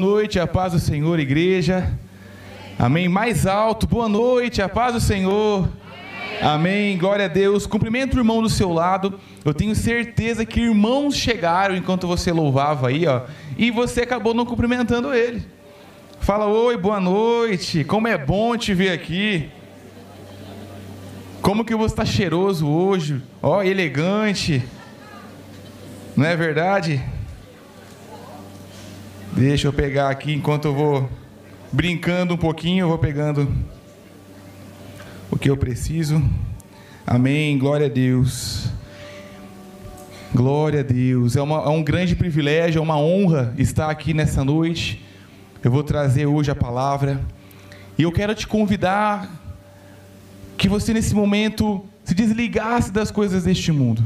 Boa noite, a paz do Senhor, igreja. Amém. Mais alto, boa noite, a paz do Senhor. Amém. Glória a Deus. Cumprimento o irmão do seu lado. Eu tenho certeza que irmãos chegaram enquanto você louvava aí, ó, e você acabou não cumprimentando ele. Fala oi, boa noite. Como é bom te ver aqui. Como que você está cheiroso hoje? Ó, elegante. Não é verdade? Deixa eu pegar aqui enquanto eu vou brincando um pouquinho, eu vou pegando o que eu preciso. Amém. Glória a Deus. Glória a Deus. É, uma, é um grande privilégio, é uma honra estar aqui nessa noite. Eu vou trazer hoje a palavra. E eu quero te convidar que você nesse momento se desligasse das coisas deste mundo.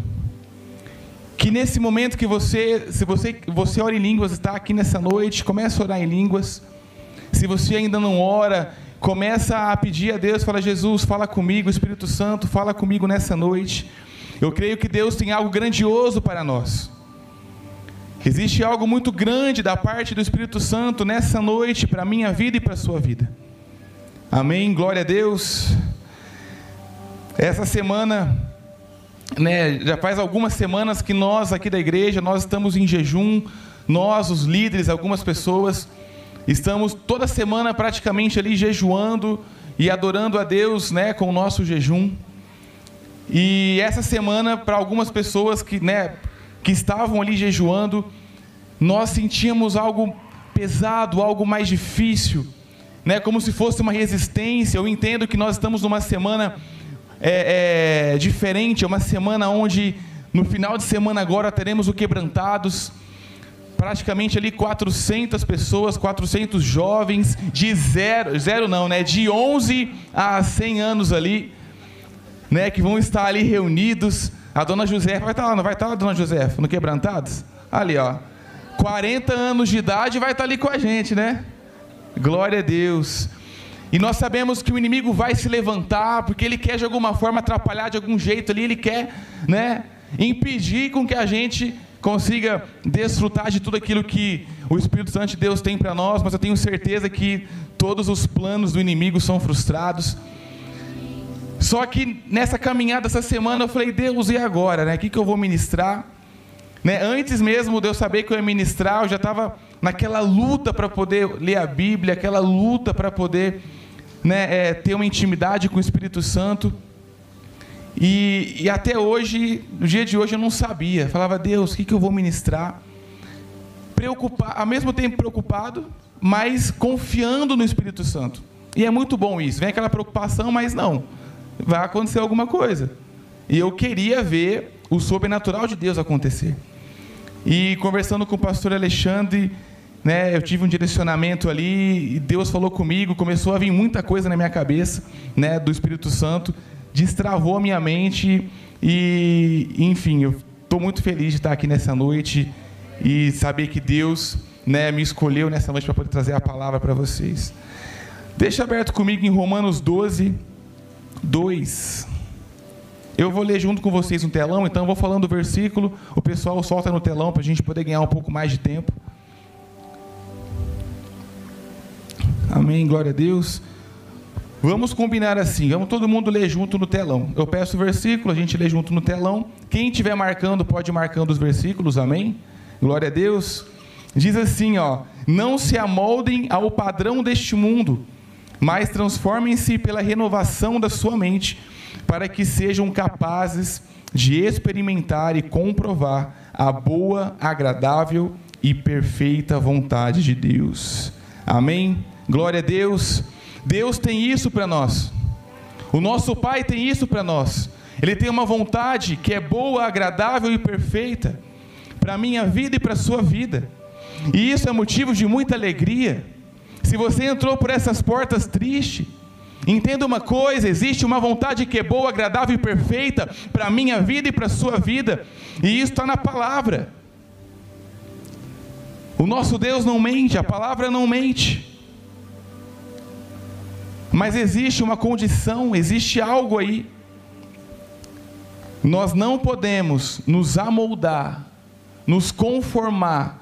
Que nesse momento que você, se você, você ora em línguas, está aqui nessa noite, começa a orar em línguas. Se você ainda não ora, começa a pedir a Deus, fala Jesus, fala comigo, Espírito Santo, fala comigo nessa noite. Eu creio que Deus tem algo grandioso para nós. Existe algo muito grande da parte do Espírito Santo nessa noite para a minha vida e para a sua vida. Amém. Glória a Deus. Essa semana né, já faz algumas semanas que nós aqui da igreja, nós estamos em jejum, nós, os líderes, algumas pessoas, estamos toda semana praticamente ali jejuando e adorando a Deus, né, com o nosso jejum. E essa semana, para algumas pessoas que, né, que estavam ali jejuando, nós sentíamos algo pesado, algo mais difícil, né, como se fosse uma resistência. Eu entendo que nós estamos numa semana é, é, diferente, é uma semana onde no final de semana agora teremos o Quebrantados, praticamente ali 400 pessoas, 400 jovens de zero, zero não, né, de 11 a 100 anos ali, né, que vão estar ali reunidos. A dona José vai estar lá, não vai estar lá, dona José, no Quebrantados? Ali, ó. 40 anos de idade vai estar ali com a gente, né? Glória a Deus. E nós sabemos que o inimigo vai se levantar, porque ele quer de alguma forma atrapalhar de algum jeito ali, ele quer, né, impedir com que a gente consiga desfrutar de tudo aquilo que o Espírito Santo de Deus tem para nós, mas eu tenho certeza que todos os planos do inimigo são frustrados. Só que nessa caminhada essa semana eu falei, Deus, e agora, né? O que, que eu vou ministrar? Né? Antes mesmo de eu saber que eu ia ministrar, eu já estava naquela luta para poder ler a Bíblia, aquela luta para poder né, é, ter uma intimidade com o Espírito Santo. E, e, até hoje, no dia de hoje, eu não sabia. Falava, Deus, o que, que eu vou ministrar? Preocupar, ao mesmo tempo preocupado, mas confiando no Espírito Santo. E é muito bom isso. Vem aquela preocupação, mas não. Vai acontecer alguma coisa. E eu queria ver o sobrenatural de Deus acontecer. E conversando com o pastor Alexandre, né, eu tive um direcionamento ali e Deus falou comigo, começou a vir muita coisa na minha cabeça, né, do Espírito Santo, destravou a minha mente e, enfim, eu estou muito feliz de estar aqui nessa noite e saber que Deus, né, me escolheu nessa noite para poder trazer a palavra para vocês. Deixa aberto comigo em Romanos 12, 2. Eu vou ler junto com vocês no telão, então eu vou falando o versículo, o pessoal solta no telão para a gente poder ganhar um pouco mais de tempo. Amém, glória a Deus. Vamos combinar assim, vamos todo mundo ler junto no telão. Eu peço o versículo, a gente lê junto no telão. Quem estiver marcando, pode ir marcando os versículos, amém? Glória a Deus. Diz assim, ó: Não se amoldem ao padrão deste mundo, mas transformem-se pela renovação da sua mente, para que sejam capazes de experimentar e comprovar a boa, agradável e perfeita vontade de Deus. Amém? Glória a Deus. Deus tem isso para nós. O nosso Pai tem isso para nós. Ele tem uma vontade que é boa, agradável e perfeita para a minha vida e para a sua vida. E isso é motivo de muita alegria. Se você entrou por essas portas triste, entenda uma coisa: existe uma vontade que é boa, agradável e perfeita para a minha vida e para a sua vida, e isso está na palavra. O nosso Deus não mente, a palavra não mente. Mas existe uma condição, existe algo aí. Nós não podemos nos amoldar, nos conformar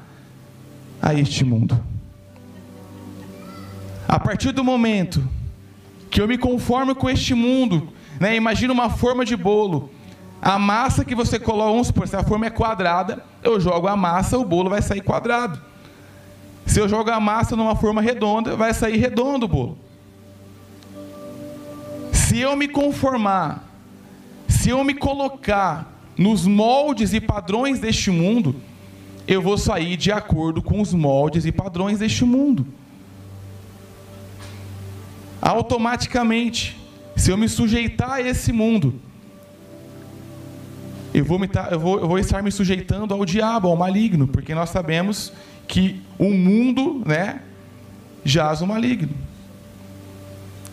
a este mundo. A partir do momento que eu me conformo com este mundo, né? Imagina uma forma de bolo. A massa que você coloca, vamos supor, se a forma é quadrada, eu jogo a massa, o bolo vai sair quadrado. Se eu jogo a massa numa forma redonda, vai sair redondo o bolo. Se eu me conformar, se eu me colocar nos moldes e padrões deste mundo, eu vou sair de acordo com os moldes e padrões deste mundo. Automaticamente, se eu me sujeitar a esse mundo, eu vou, me, eu, vou, eu vou estar me sujeitando ao diabo, ao maligno, porque nós sabemos que o mundo, né, jaz o maligno.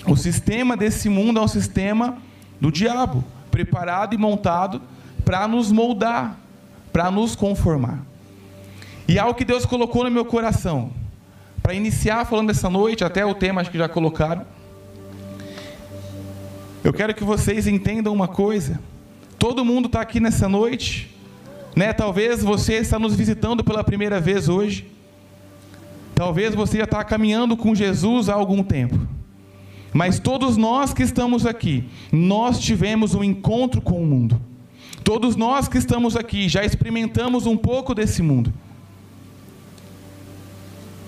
O sistema desse mundo é um sistema do diabo, preparado e montado para nos moldar, para nos conformar. E algo que Deus colocou no meu coração, para iniciar falando essa noite, até o tema acho que já colocaram. Eu quero que vocês entendam uma coisa. Todo mundo está aqui nessa noite, né? Talvez você está nos visitando pela primeira vez hoje. Talvez você já está caminhando com Jesus há algum tempo. Mas todos nós que estamos aqui, nós tivemos um encontro com o mundo. Todos nós que estamos aqui já experimentamos um pouco desse mundo.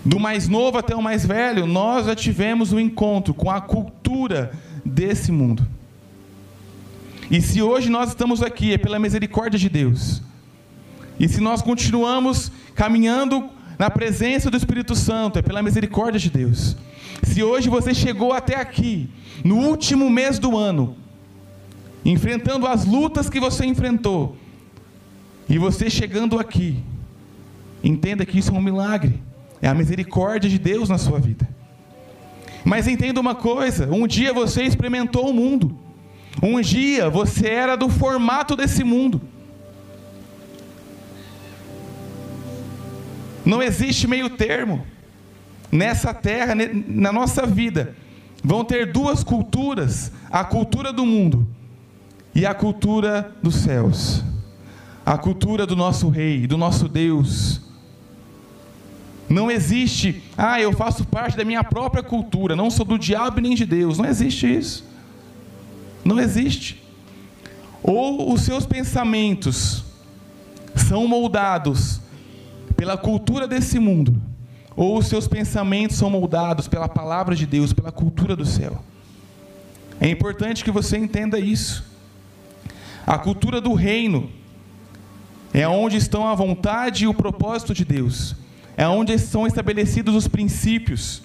Do mais novo até o mais velho, nós já tivemos um encontro com a cultura desse mundo. E se hoje nós estamos aqui, é pela misericórdia de Deus. E se nós continuamos caminhando na presença do Espírito Santo, é pela misericórdia de Deus. Se hoje você chegou até aqui, no último mês do ano, enfrentando as lutas que você enfrentou, e você chegando aqui, entenda que isso é um milagre, é a misericórdia de Deus na sua vida. Mas entenda uma coisa: um dia você experimentou o mundo. Um dia você era do formato desse mundo. Não existe meio termo. Nessa terra, na nossa vida, vão ter duas culturas: a cultura do mundo e a cultura dos céus. A cultura do nosso rei, do nosso Deus. Não existe, ah, eu faço parte da minha própria cultura, não sou do diabo nem de Deus. Não existe isso. Não existe. Ou os seus pensamentos são moldados pela cultura desse mundo, ou os seus pensamentos são moldados pela palavra de Deus, pela cultura do céu. É importante que você entenda isso. A cultura do reino é onde estão a vontade e o propósito de Deus, é onde são estabelecidos os princípios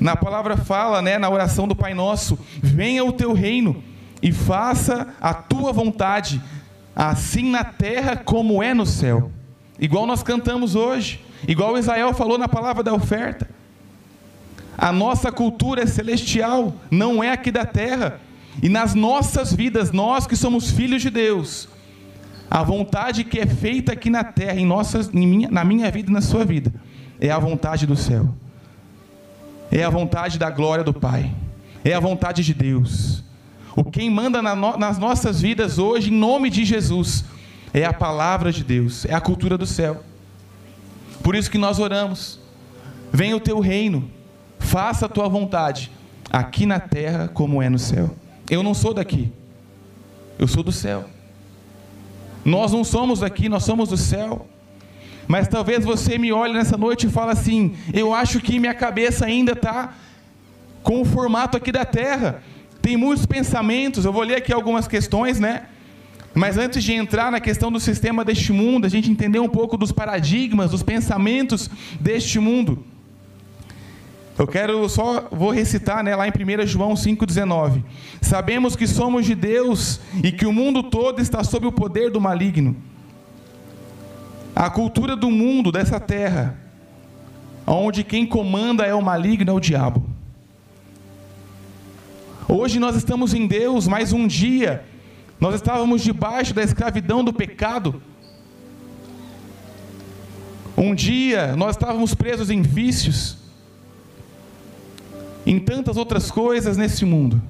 na palavra fala, né, na oração do Pai Nosso: venha o teu reino e faça a tua vontade, assim na terra como é no céu. Igual nós cantamos hoje, igual Israel falou na palavra da oferta. A nossa cultura é celestial, não é aqui da terra. E nas nossas vidas, nós que somos filhos de Deus, a vontade que é feita aqui na terra, em nossas, em minha, na minha vida e na sua vida, é a vontade do céu é a vontade da glória do Pai, é a vontade de Deus. O quem manda nas nossas vidas hoje, em nome de Jesus, é a palavra de Deus, é a cultura do céu. Por isso que nós oramos: venha o teu reino, faça a tua vontade, aqui na terra como é no céu. Eu não sou daqui, eu sou do céu. Nós não somos daqui, nós somos do céu. Mas talvez você me olhe nessa noite e fale assim: eu acho que minha cabeça ainda está com o formato aqui da terra. Tem muitos pensamentos, eu vou ler aqui algumas questões, né? Mas antes de entrar na questão do sistema deste mundo, a gente entender um pouco dos paradigmas, dos pensamentos deste mundo. Eu quero só vou recitar, né, lá em 1 João 5:19. Sabemos que somos de Deus e que o mundo todo está sob o poder do maligno. A cultura do mundo, dessa terra, onde quem comanda é o maligno, é o diabo. Hoje nós estamos em Deus, mas um dia nós estávamos debaixo da escravidão do pecado. Um dia nós estávamos presos em vícios, em tantas outras coisas nesse mundo.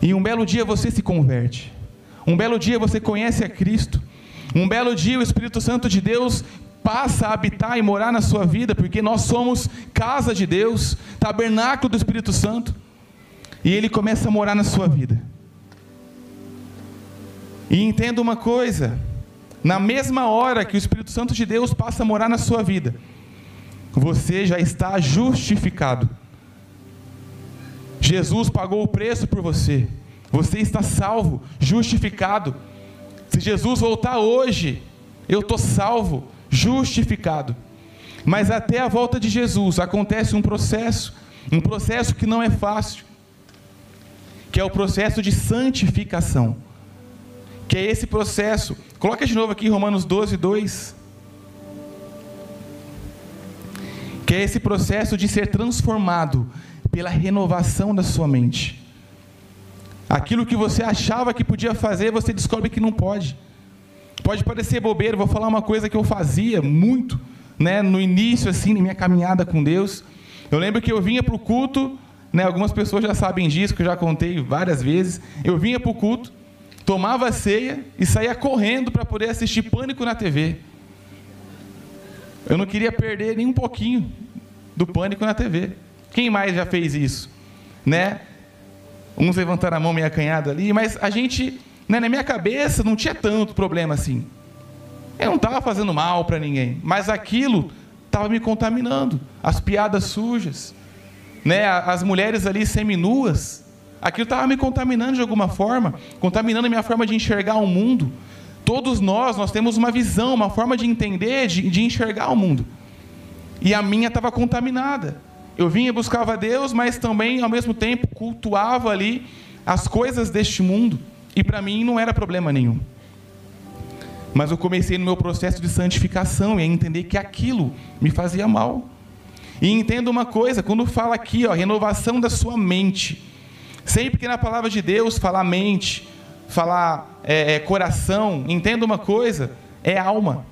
E um belo dia você se converte. Um belo dia você conhece a Cristo. Um belo dia o Espírito Santo de Deus passa a habitar e morar na sua vida, porque nós somos casa de Deus, tabernáculo do Espírito Santo, e ele começa a morar na sua vida. E entenda uma coisa: na mesma hora que o Espírito Santo de Deus passa a morar na sua vida, você já está justificado. Jesus pagou o preço por você. Você está salvo, justificado. Se Jesus voltar hoje, eu estou salvo, justificado. Mas até a volta de Jesus acontece um processo, um processo que não é fácil, que é o processo de santificação. Que é esse processo. Coloca de novo aqui Romanos 12, 2. Que é esse processo de ser transformado pela renovação da sua mente. Aquilo que você achava que podia fazer, você descobre que não pode. Pode parecer bobeira, vou falar uma coisa que eu fazia muito, né, no início assim, na minha caminhada com Deus. Eu lembro que eu vinha para o culto, né, algumas pessoas já sabem disso, que eu já contei várias vezes. Eu vinha para o culto, tomava ceia e saía correndo para poder assistir Pânico na TV. Eu não queria perder nem um pouquinho do Pânico na TV. Quem mais já fez isso? Né? Uns levantaram a mão meio acanhada ali, mas a gente, né, na minha cabeça, não tinha tanto problema assim. Eu não estava fazendo mal para ninguém, mas aquilo estava me contaminando. As piadas sujas, né, as mulheres ali seminuas, aquilo estava me contaminando de alguma forma, contaminando a minha forma de enxergar o mundo. Todos nós, nós temos uma visão, uma forma de entender, de, de enxergar o mundo. E a minha estava contaminada. Eu vinha e buscava Deus, mas também, ao mesmo tempo, cultuava ali as coisas deste mundo. E para mim não era problema nenhum. Mas eu comecei no meu processo de santificação e a entender que aquilo me fazia mal. E entenda uma coisa, quando fala aqui, ó, renovação da sua mente. Sempre que na palavra de Deus falar mente, falar é, é, coração, entenda uma coisa, é alma.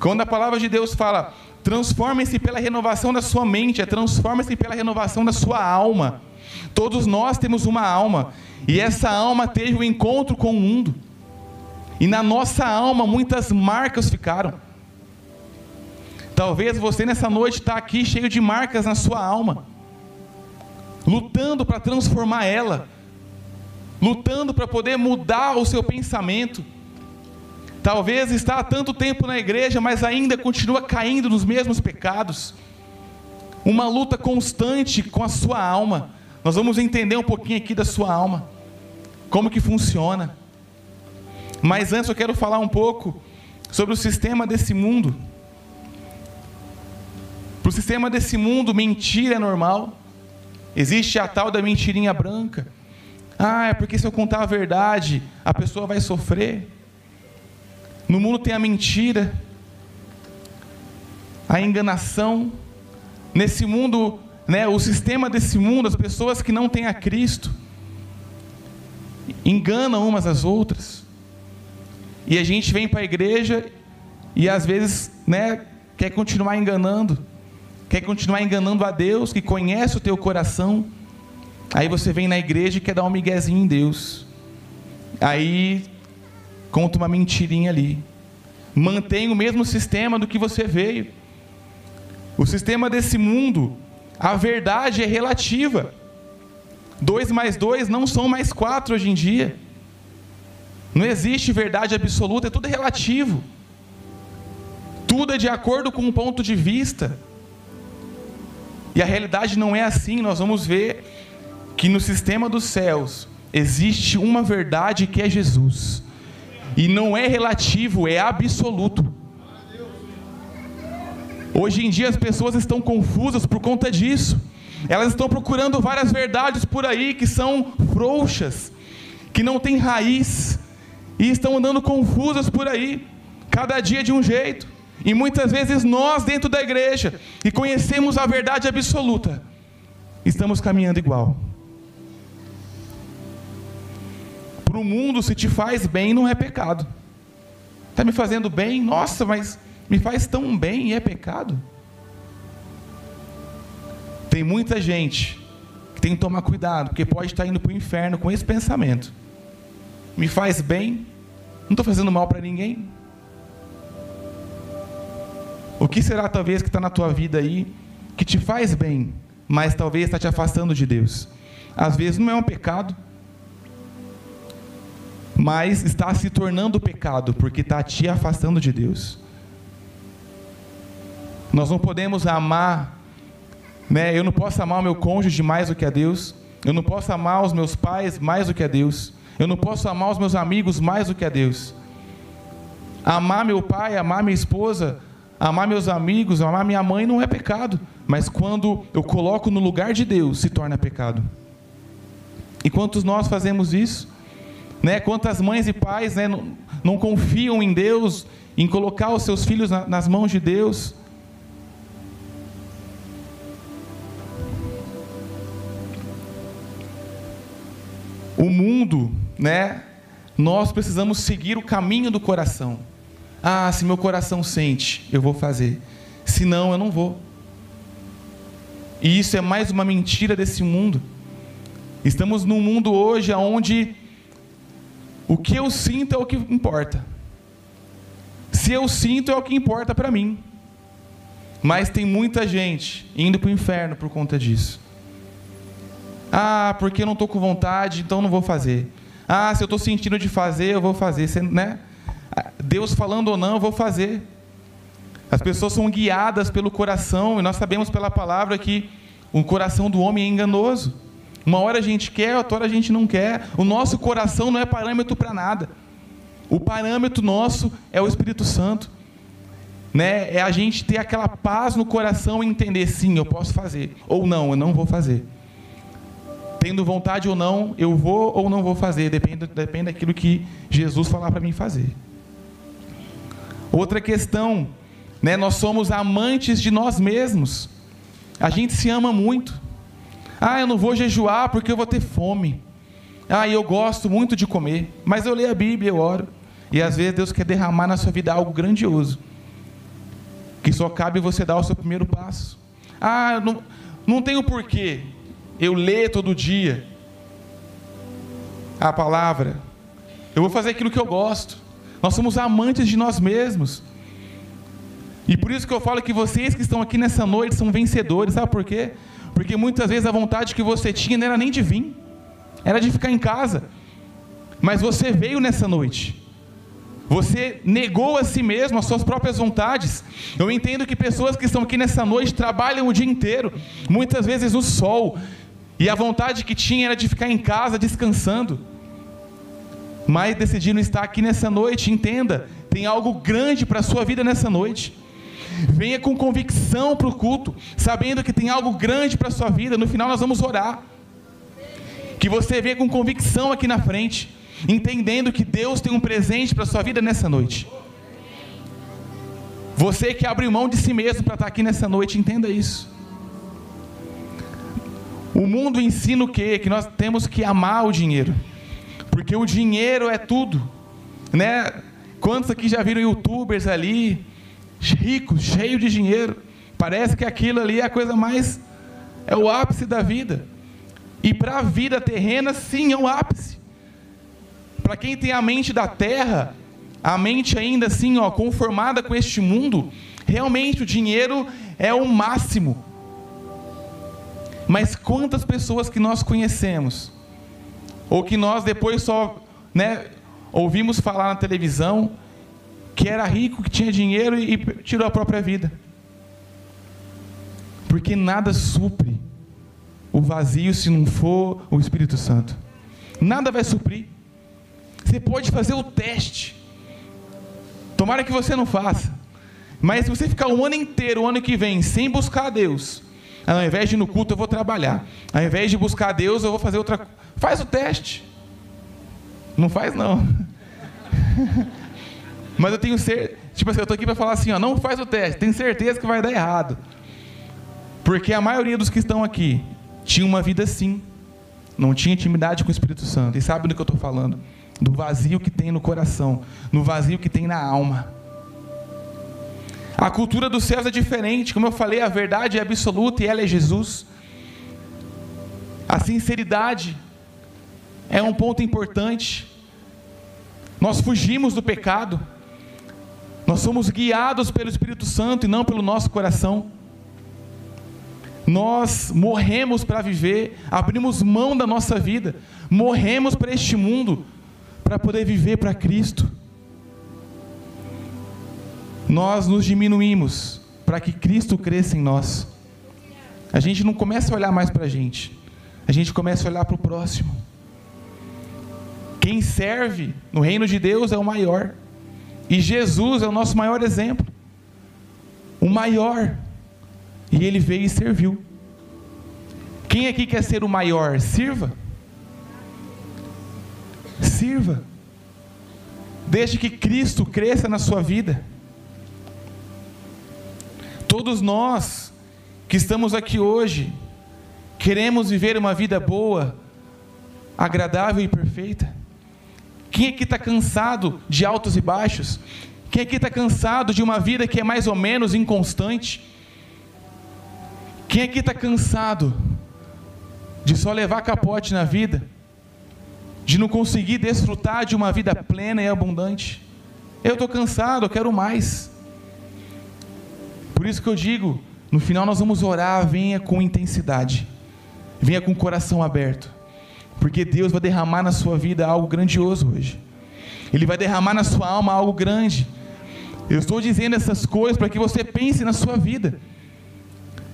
Quando a palavra de Deus fala Transformem-se pela renovação da sua mente, é transformem-se pela renovação da sua alma. Todos nós temos uma alma, e essa alma teve o um encontro com o mundo. E na nossa alma muitas marcas ficaram. Talvez você nessa noite está aqui cheio de marcas na sua alma, lutando para transformar ela, lutando para poder mudar o seu pensamento Talvez está há tanto tempo na igreja, mas ainda continua caindo nos mesmos pecados. Uma luta constante com a sua alma. Nós vamos entender um pouquinho aqui da sua alma. Como que funciona. Mas antes eu quero falar um pouco sobre o sistema desse mundo. Para o sistema desse mundo, mentira é normal. Existe a tal da mentirinha branca. Ah, é porque se eu contar a verdade, a pessoa vai sofrer. No mundo tem a mentira, a enganação. Nesse mundo, né, o sistema desse mundo, as pessoas que não têm a Cristo, enganam umas às outras. E a gente vem para a igreja e às vezes né, quer continuar enganando, quer continuar enganando a Deus, que conhece o teu coração. Aí você vem na igreja e quer dar um miguezinho em Deus. Aí conta uma mentirinha ali. Mantém o mesmo sistema do que você veio. O sistema desse mundo, a verdade é relativa. Dois mais dois não são mais quatro hoje em dia. Não existe verdade absoluta, é tudo relativo. Tudo é de acordo com um ponto de vista. E a realidade não é assim, nós vamos ver que no sistema dos céus existe uma verdade que é Jesus. E não é relativo, é absoluto. Hoje em dia as pessoas estão confusas por conta disso. Elas estão procurando várias verdades por aí que são frouxas, que não têm raiz, e estão andando confusas por aí, cada dia de um jeito. E muitas vezes nós, dentro da igreja, que conhecemos a verdade absoluta, estamos caminhando igual. para o mundo, se te faz bem, não é pecado. Está me fazendo bem? Nossa, mas me faz tão bem e é pecado? Tem muita gente que tem que tomar cuidado, porque pode estar indo para o inferno com esse pensamento. Me faz bem, não estou fazendo mal para ninguém. O que será talvez que está na tua vida aí que te faz bem, mas talvez está te afastando de Deus? Às vezes não é um pecado, mas está se tornando pecado porque está te afastando de Deus. Nós não podemos amar, né? Eu não posso amar o meu cônjuge mais do que a Deus. Eu não posso amar os meus pais mais do que a Deus. Eu não posso amar os meus amigos mais do que a Deus. Amar meu pai, amar minha esposa, amar meus amigos, amar minha mãe não é pecado, mas quando eu coloco no lugar de Deus, se torna pecado. E quantos nós fazemos isso? Né? Quantas mães e pais né, não, não confiam em Deus, em colocar os seus filhos na, nas mãos de Deus? O mundo, né? Nós precisamos seguir o caminho do coração. Ah, se meu coração sente, eu vou fazer. Se não, eu não vou. E isso é mais uma mentira desse mundo. Estamos num mundo hoje onde o que eu sinto é o que importa. Se eu sinto é o que importa para mim. Mas tem muita gente indo para o inferno por conta disso. Ah, porque eu não estou com vontade, então não vou fazer. Ah, se eu estou sentindo de fazer, eu vou fazer. Né? Deus falando ou não, eu vou fazer. As pessoas são guiadas pelo coração, e nós sabemos pela palavra que o coração do homem é enganoso. Uma hora a gente quer, outra hora a gente não quer. O nosso coração não é parâmetro para nada. O parâmetro nosso é o Espírito Santo. Né? É a gente ter aquela paz no coração e entender, sim, eu posso fazer. Ou não, eu não vou fazer. Tendo vontade ou não, eu vou ou não vou fazer. Depende, depende daquilo que Jesus falar para mim fazer. Outra questão, né? Nós somos amantes de nós mesmos. A gente se ama muito. Ah, eu não vou jejuar porque eu vou ter fome. Ah, eu gosto muito de comer, mas eu leio a Bíblia, eu oro. E às vezes Deus quer derramar na sua vida algo grandioso. Que só cabe você dar o seu primeiro passo. Ah, não, não tenho porquê. Eu leio todo dia a palavra. Eu vou fazer aquilo que eu gosto. Nós somos amantes de nós mesmos. E por isso que eu falo que vocês que estão aqui nessa noite são vencedores, sabe por quê? Porque muitas vezes a vontade que você tinha não era nem de vir, era de ficar em casa. Mas você veio nessa noite. Você negou a si mesmo as suas próprias vontades. Eu entendo que pessoas que estão aqui nessa noite trabalham o dia inteiro, muitas vezes no sol, e a vontade que tinha era de ficar em casa descansando mas decidiram estar aqui nessa noite, entenda, tem algo grande para a sua vida nessa noite. Venha com convicção para o culto, sabendo que tem algo grande para a sua vida. No final nós vamos orar. Que você venha com convicção aqui na frente, entendendo que Deus tem um presente para a sua vida nessa noite. Você que abre mão de si mesmo para estar aqui nessa noite, entenda isso. O mundo ensina o quê? Que nós temos que amar o dinheiro. Porque o dinheiro é tudo, né? Quantos aqui já viram youtubers ali, ricos, cheios de dinheiro? Parece que aquilo ali é a coisa mais. é o ápice da vida. E para a vida terrena, sim, é o ápice. Para quem tem a mente da terra, a mente ainda assim, ó, conformada com este mundo, realmente o dinheiro é o máximo. Mas quantas pessoas que nós conhecemos ou que nós depois só né, ouvimos falar na televisão que era rico, que tinha dinheiro e, tirou a própria vida. Porque nada supre o vazio se não for o Espírito Santo. Nada vai suprir. Você pode fazer o teste. Tomara que você não faça. Mas se você ficar um ano inteiro, o ano que vem, sem buscar a Deus, ao invés de ir no culto, eu vou trabalhar. Ao invés de buscar a Deus, eu vou fazer outra Faz o teste. Não faz, não. Mas eu tenho certeza. Tipo assim, eu estou aqui para falar assim: ó, não faz o teste. Tenho certeza que vai dar errado. Porque a maioria dos que estão aqui tinha uma vida assim. Não tinha intimidade com o Espírito Santo. E sabe do que eu estou falando? Do vazio que tem no coração. No vazio que tem na alma. A cultura dos céus é diferente. Como eu falei, a verdade é absoluta e ela é Jesus. A sinceridade é um ponto importante. Nós fugimos do pecado. Nós somos guiados pelo Espírito Santo e não pelo nosso coração. Nós morremos para viver, abrimos mão da nossa vida, morremos para este mundo, para poder viver para Cristo. Nós nos diminuímos para que Cristo cresça em nós. A gente não começa a olhar mais para a gente, a gente começa a olhar para o próximo. Quem serve no reino de Deus é o maior, e Jesus é o nosso maior exemplo, o maior. E ele veio e serviu. Quem aqui quer ser o maior? Sirva. Sirva. Deixe que Cristo cresça na sua vida. Todos nós que estamos aqui hoje, queremos viver uma vida boa, agradável e perfeita. Quem aqui está cansado de altos e baixos? Quem aqui está cansado de uma vida que é mais ou menos inconstante? Quem aqui está cansado de só levar capote na vida? De não conseguir desfrutar de uma vida plena e abundante? Eu estou cansado, eu quero mais. Por isso que eu digo, no final nós vamos orar, venha com intensidade, venha com o coração aberto, porque Deus vai derramar na sua vida algo grandioso hoje. Ele vai derramar na sua alma algo grande. Eu estou dizendo essas coisas para que você pense na sua vida.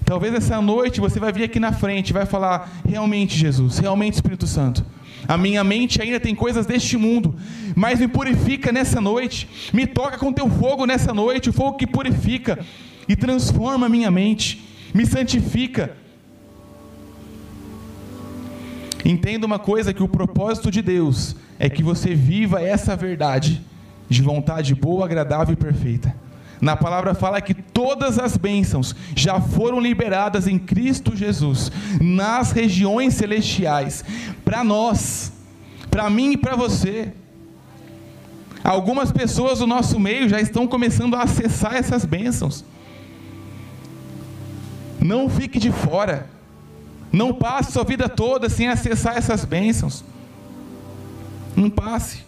Talvez essa noite você vai vir aqui na frente e vai falar: realmente, Jesus, realmente, Espírito Santo. A minha mente ainda tem coisas deste mundo, mas me purifica nessa noite. Me toca com teu fogo nessa noite, o fogo que purifica e transforma a minha mente, me santifica. Entenda uma coisa: que o propósito de Deus é que você viva essa verdade de vontade boa, agradável e perfeita. Na palavra fala que todas as bênçãos já foram liberadas em Cristo Jesus, nas regiões celestiais, para nós, para mim e para você. Algumas pessoas do nosso meio já estão começando a acessar essas bênçãos. Não fique de fora. Não passe sua vida toda sem acessar essas bênçãos. Não passe.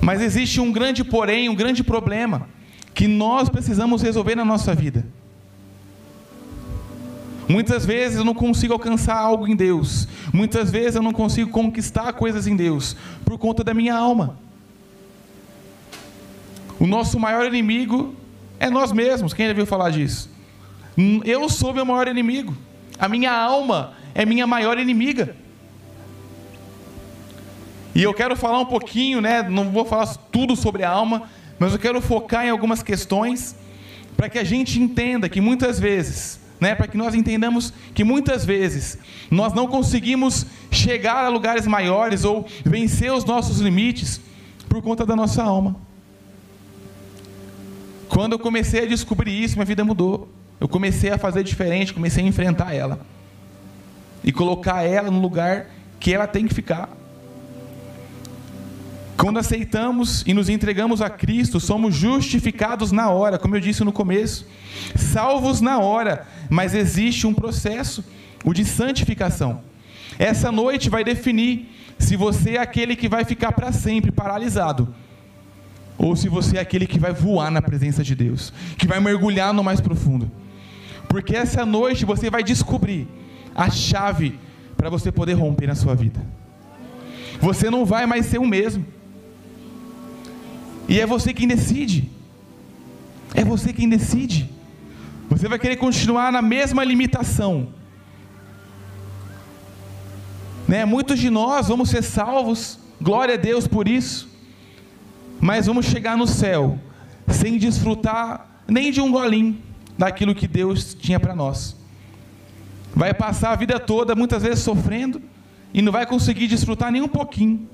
Mas existe um grande porém, um grande problema que nós precisamos resolver na nossa vida. Muitas vezes eu não consigo alcançar algo em Deus. Muitas vezes eu não consigo conquistar coisas em Deus por conta da minha alma. O nosso maior inimigo é nós mesmos. Quem já viu falar disso? Eu sou meu maior inimigo. A minha alma é minha maior inimiga. E eu quero falar um pouquinho, né? Não vou falar tudo sobre a alma, mas eu quero focar em algumas questões para que a gente entenda que muitas vezes, né, para que nós entendamos que muitas vezes nós não conseguimos chegar a lugares maiores ou vencer os nossos limites por conta da nossa alma. Quando eu comecei a descobrir isso, minha vida mudou. Eu comecei a fazer diferente, comecei a enfrentar ela e colocar ela no lugar que ela tem que ficar. Quando aceitamos e nos entregamos a Cristo, somos justificados na hora, como eu disse no começo, salvos na hora, mas existe um processo, o de santificação. Essa noite vai definir se você é aquele que vai ficar para sempre paralisado, ou se você é aquele que vai voar na presença de Deus, que vai mergulhar no mais profundo. Porque essa noite você vai descobrir a chave para você poder romper na sua vida. Você não vai mais ser o mesmo. E é você quem decide. É você quem decide. Você vai querer continuar na mesma limitação. Né? Muitos de nós vamos ser salvos, glória a Deus por isso, mas vamos chegar no céu sem desfrutar nem de um golinho daquilo que Deus tinha para nós. Vai passar a vida toda, muitas vezes sofrendo, e não vai conseguir desfrutar nem um pouquinho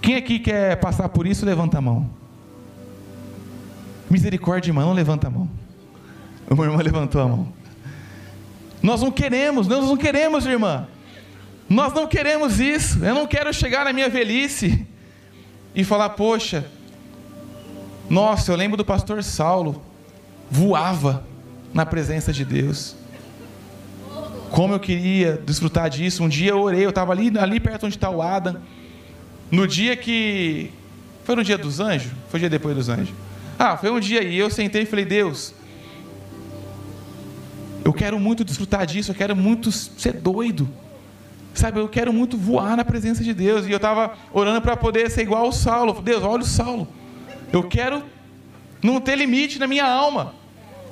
quem aqui quer passar por isso, levanta a mão. Misericórdia, irmão, não levanta a mão. Uma irmã levantou a mão. Nós não queremos, nós não queremos, irmã. Nós não queremos isso. Eu não quero chegar na minha velhice e falar, poxa, nossa, eu lembro do pastor Saulo, voava na presença de Deus. Como eu queria desfrutar disso. Um dia eu orei, eu estava ali, ali perto onde está o Adam. No dia que Foi no dia dos anjos? Foi o dia depois dos anjos? Ah, foi um dia e eu sentei e falei, Deus, eu quero muito desfrutar disso, eu quero muito ser doido. Sabe, eu quero muito voar na presença de Deus. E eu estava orando para poder ser igual ao Saulo. Deus, olha o Saulo. Eu quero não ter limite na minha alma.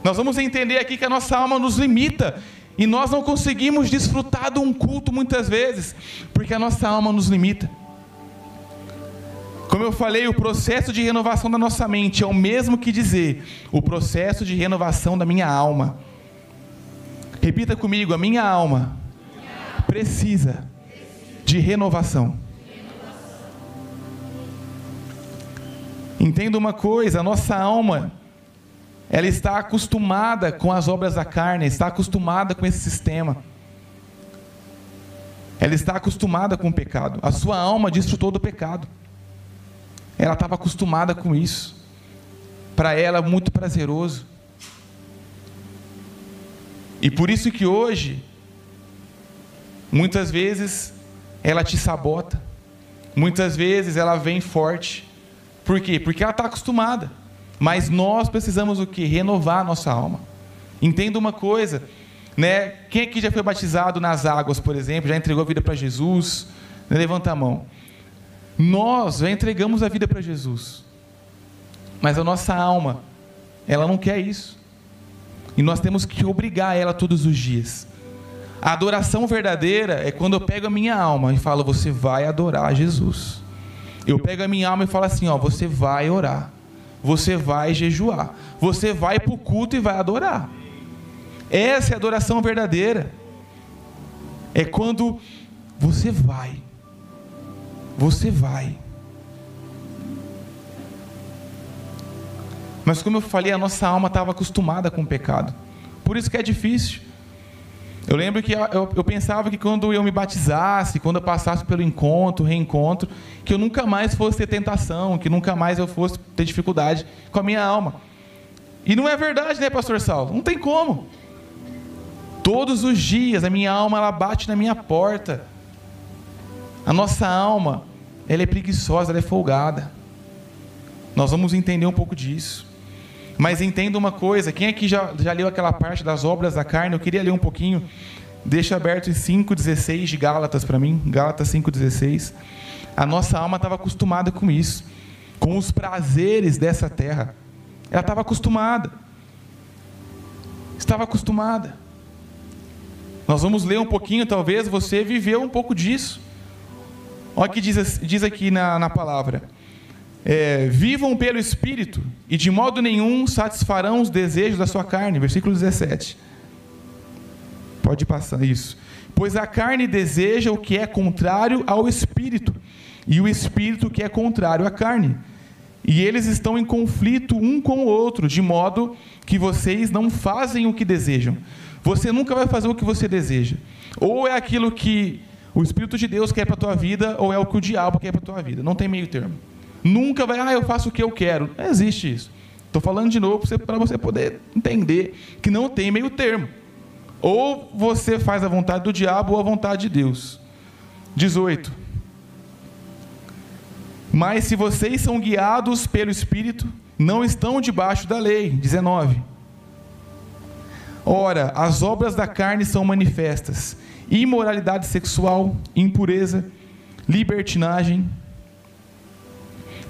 Nós vamos entender aqui que a nossa alma nos limita. E nós não conseguimos desfrutar de um culto muitas vezes, porque a nossa alma nos limita. Como eu falei, o processo de renovação da nossa mente é o mesmo que dizer o processo de renovação da minha alma. Repita comigo: a minha alma precisa de renovação. Entenda uma coisa: a nossa alma, ela está acostumada com as obras da carne, está acostumada com esse sistema. Ela está acostumada com o pecado. A sua alma desfrutou do pecado. Ela estava acostumada com isso. Para ela, muito prazeroso. E por isso que hoje, muitas vezes, ela te sabota. Muitas vezes ela vem forte. Por quê? Porque ela está acostumada. Mas nós precisamos o que? Renovar a nossa alma. Entenda uma coisa, né? Quem aqui já foi batizado nas águas, por exemplo, já entregou a vida para Jesus? Levanta a mão. Nós já entregamos a vida para Jesus. Mas a nossa alma, ela não quer isso. E nós temos que obrigar ela todos os dias. A adoração verdadeira é quando eu pego a minha alma e falo, você vai adorar Jesus. Eu pego a minha alma e falo assim, ó, você vai orar. Você vai jejuar. Você vai para o culto e vai adorar. Essa é a adoração verdadeira. É quando você vai. Você vai. Mas como eu falei, a nossa alma estava acostumada com o pecado. Por isso que é difícil. Eu lembro que eu, eu, pensava que quando eu me batizasse, quando eu passasse pelo encontro, reencontro, que eu nunca mais fosse ter tentação, que nunca mais eu fosse ter dificuldade com a minha alma. E não é verdade, né, pastor Saulo? Não tem como. Todos os dias a minha alma ela bate na minha porta. A nossa alma, ela é preguiçosa, ela é folgada. Nós vamos entender um pouco disso. Mas entenda uma coisa: quem aqui já, já leu aquela parte das obras da carne? Eu queria ler um pouquinho. Deixa aberto em 5,16 de Gálatas para mim. Gálatas 5,16. A nossa alma estava acostumada com isso, com os prazeres dessa terra. Ela estava acostumada. Estava acostumada. Nós vamos ler um pouquinho, talvez você viveu um pouco disso. Olha o que diz, diz aqui na, na palavra é, vivam pelo Espírito e de modo nenhum satisfarão os desejos da sua carne. Versículo 17. Pode passar isso. Pois a carne deseja o que é contrário ao Espírito, e o Espírito que é contrário à carne. E eles estão em conflito um com o outro, de modo que vocês não fazem o que desejam. Você nunca vai fazer o que você deseja. Ou é aquilo que o Espírito de Deus quer para a tua vida, ou é o que o diabo quer para a tua vida. Não tem meio termo. Nunca vai, ah, eu faço o que eu quero. Não existe isso. Estou falando de novo para você poder entender que não tem meio termo. Ou você faz a vontade do diabo ou a vontade de Deus. 18. Mas se vocês são guiados pelo Espírito, não estão debaixo da lei. 19. Ora, as obras da carne são manifestas: imoralidade sexual, impureza, libertinagem,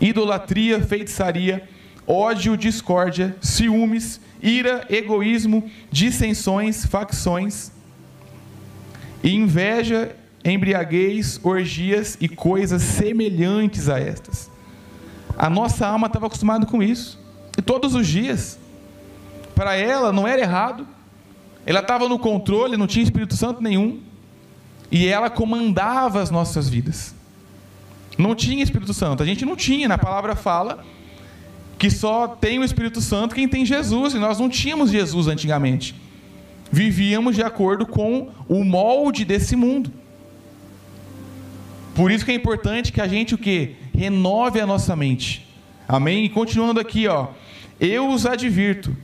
idolatria, feitiçaria, ódio, discórdia, ciúmes, ira, egoísmo, dissensões, facções, inveja, embriaguez, orgias e coisas semelhantes a estas. A nossa alma estava acostumada com isso. E todos os dias. Para ela não era errado. Ela estava no controle, não tinha Espírito Santo nenhum. E ela comandava as nossas vidas. Não tinha Espírito Santo. A gente não tinha. Na palavra fala que só tem o Espírito Santo quem tem Jesus. E nós não tínhamos Jesus antigamente. Vivíamos de acordo com o molde desse mundo. Por isso que é importante que a gente o que renove a nossa mente. Amém. E continuando aqui, ó, eu os advirto,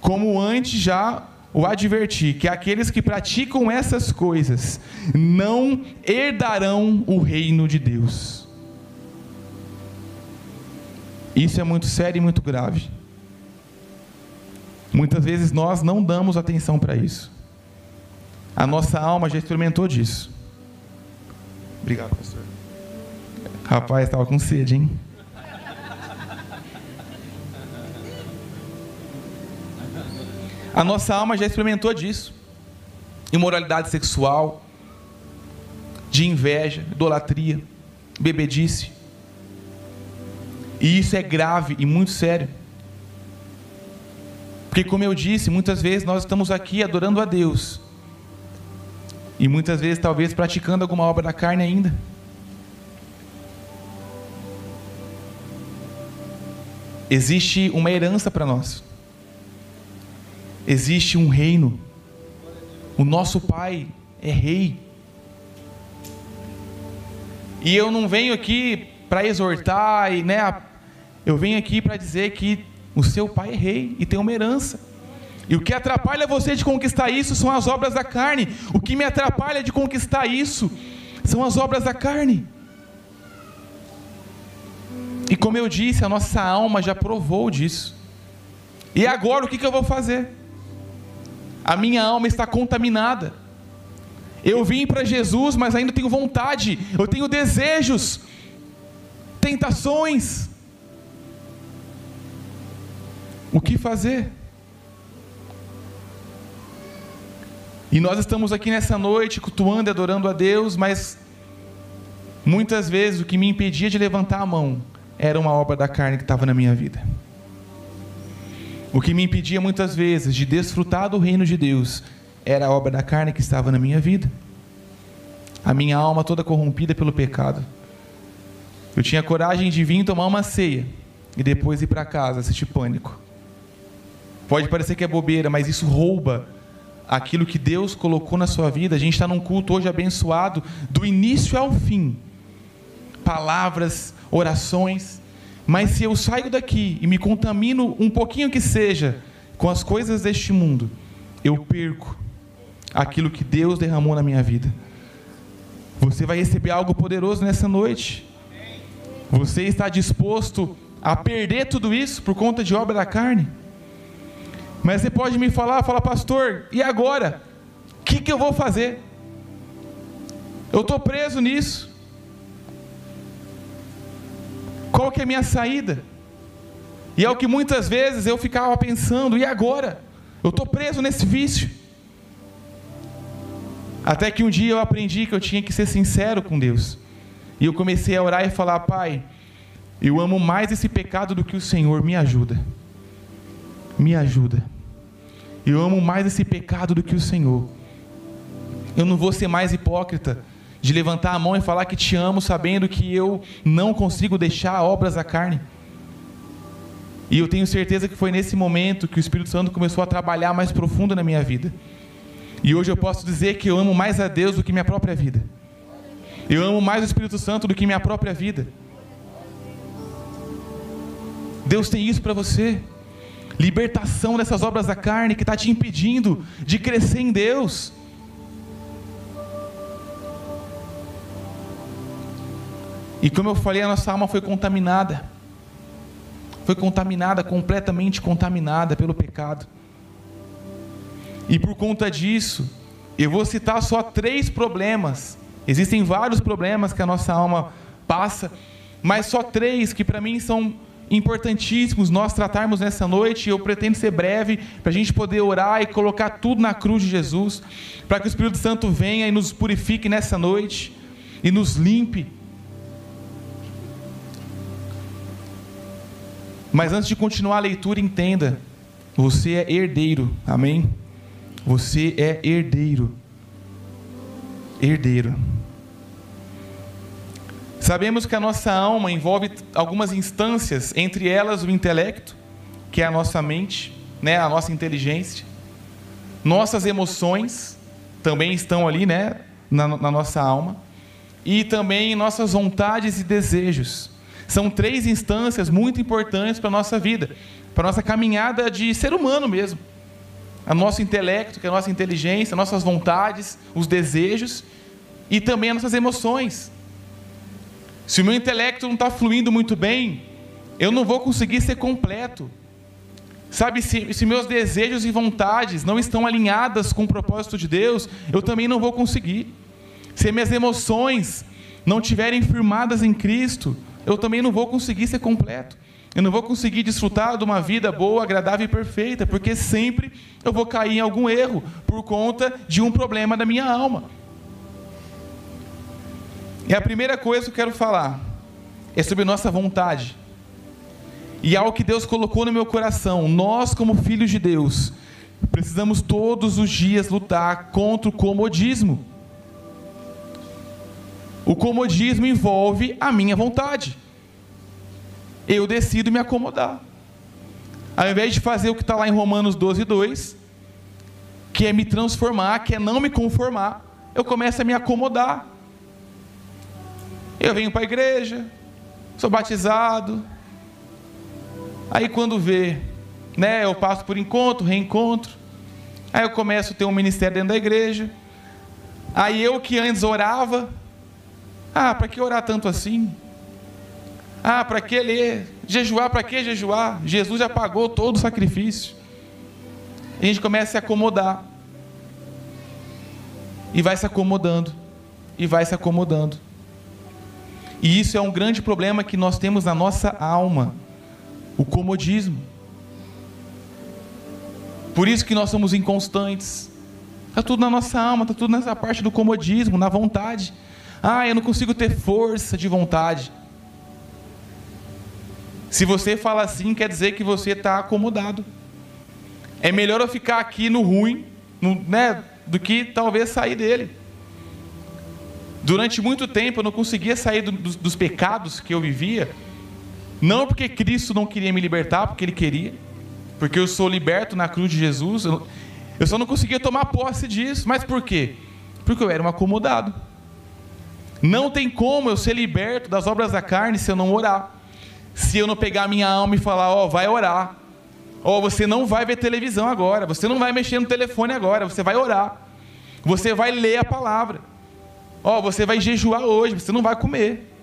como antes já o adverti, que aqueles que praticam essas coisas não herdarão o reino de Deus. Isso é muito sério e muito grave. Muitas vezes nós não damos atenção para isso. A nossa alma já experimentou disso. Obrigado, pastor. Rapaz, estava com sede, hein? A nossa alma já experimentou disso. Imoralidade sexual, de inveja, idolatria, bebedice. E isso é grave e muito sério. Porque, como eu disse, muitas vezes nós estamos aqui adorando a Deus. E muitas vezes, talvez, praticando alguma obra da carne ainda. Existe uma herança para nós. Existe um reino. O nosso Pai é rei. E eu não venho aqui para exortar e né, eu venho aqui para dizer que o seu pai é rei e tem uma herança. E o que atrapalha você de conquistar isso são as obras da carne. O que me atrapalha de conquistar isso são as obras da carne. E como eu disse, a nossa alma já provou disso. E agora o que, que eu vou fazer? A minha alma está contaminada. Eu vim para Jesus, mas ainda tenho vontade, eu tenho desejos, tentações. O que fazer? E nós estamos aqui nessa noite cultuando e adorando a Deus, mas muitas vezes o que me impedia de levantar a mão era uma obra da carne que estava na minha vida. O que me impedia muitas vezes de desfrutar do reino de Deus era a obra da carne que estava na minha vida. A minha alma toda corrompida pelo pecado. Eu tinha coragem de vir tomar uma ceia e depois ir para casa assistir pânico. Pode parecer que é bobeira, mas isso rouba aquilo que Deus colocou na sua vida. A gente está num culto hoje abençoado, do início ao fim. Palavras, orações. Mas se eu saio daqui e me contamino um pouquinho que seja com as coisas deste mundo, eu perco aquilo que Deus derramou na minha vida. Você vai receber algo poderoso nessa noite. Você está disposto a perder tudo isso por conta de obra da carne? Mas você pode me falar, fala, pastor, e agora? O que, que eu vou fazer? Eu estou preso nisso. Qual que é a minha saída? E é o que muitas vezes eu ficava pensando, e agora? Eu estou preso nesse vício. Até que um dia eu aprendi que eu tinha que ser sincero com Deus. E eu comecei a orar e falar: Pai, eu amo mais esse pecado do que o Senhor, me ajuda me ajuda. Eu amo mais esse pecado do que o Senhor. Eu não vou ser mais hipócrita de levantar a mão e falar que te amo, sabendo que eu não consigo deixar obras da carne. E eu tenho certeza que foi nesse momento que o Espírito Santo começou a trabalhar mais profundo na minha vida. E hoje eu posso dizer que eu amo mais a Deus do que minha própria vida. Eu amo mais o Espírito Santo do que minha própria vida. Deus tem isso para você libertação dessas obras da carne que está te impedindo de crescer em Deus. E como eu falei, a nossa alma foi contaminada. Foi contaminada, completamente contaminada pelo pecado. E por conta disso, eu vou citar só três problemas. Existem vários problemas que a nossa alma passa, mas só três que para mim são importantíssimos nós tratarmos nessa noite. Eu pretendo ser breve para a gente poder orar e colocar tudo na cruz de Jesus, para que o Espírito Santo venha e nos purifique nessa noite e nos limpe. Mas antes de continuar a leitura, entenda: você é herdeiro, amém? Você é herdeiro. Herdeiro. Sabemos que a nossa alma envolve algumas instâncias, entre elas o intelecto, que é a nossa mente, né, a nossa inteligência. Nossas emoções também estão ali, né, na, na nossa alma. E também nossas vontades e desejos. São três instâncias muito importantes para a nossa vida, para a nossa caminhada de ser humano mesmo. O nosso intelecto, que é a nossa inteligência, nossas vontades, os desejos e também as nossas emoções. Se o meu intelecto não está fluindo muito bem, eu não vou conseguir ser completo. Sabe, se, se meus desejos e vontades não estão alinhadas com o propósito de Deus, eu também não vou conseguir. Se minhas emoções não estiverem firmadas em Cristo, eu também não vou conseguir ser completo. Eu não vou conseguir desfrutar de uma vida boa, agradável e perfeita, porque sempre eu vou cair em algum erro por conta de um problema da minha alma. E a primeira coisa que eu quero falar é sobre nossa vontade. E algo que Deus colocou no meu coração. Nós, como filhos de Deus, precisamos todos os dias lutar contra o comodismo. O comodismo envolve a minha vontade. Eu decido me acomodar. Ao invés de fazer o que está lá em Romanos 12, 2, que é me transformar, que é não me conformar, eu começo a me acomodar. Eu venho para a igreja, sou batizado, Aí quando vê, né, eu passo por encontro, reencontro. Aí eu começo a ter um ministério dentro da igreja. Aí eu que antes orava, ah, para que orar tanto assim? Ah, para que ler? Jejuar, para que jejuar? Jesus já pagou todo o sacrifício. E a gente começa a se acomodar. E vai se acomodando. E vai se acomodando. E isso é um grande problema que nós temos na nossa alma o comodismo. Por isso que nós somos inconstantes. Está tudo na nossa alma, está tudo nessa parte do comodismo, na vontade. Ah, eu não consigo ter força de vontade. Se você fala assim, quer dizer que você está acomodado. É melhor eu ficar aqui no ruim, no, né, do que talvez sair dele. Durante muito tempo eu não conseguia sair do, dos, dos pecados que eu vivia, não porque Cristo não queria me libertar, porque Ele queria, porque eu sou liberto na cruz de Jesus. Eu só não conseguia tomar posse disso. Mas por quê? Porque eu era um acomodado. Não tem como eu ser liberto das obras da carne se eu não orar. Se eu não pegar minha alma e falar, ó, oh, vai orar. Ó, oh, você não vai ver televisão agora. Você não vai mexer no telefone agora. Você vai orar. Você vai ler a palavra. Ó, oh, você vai jejuar hoje. Você não vai comer.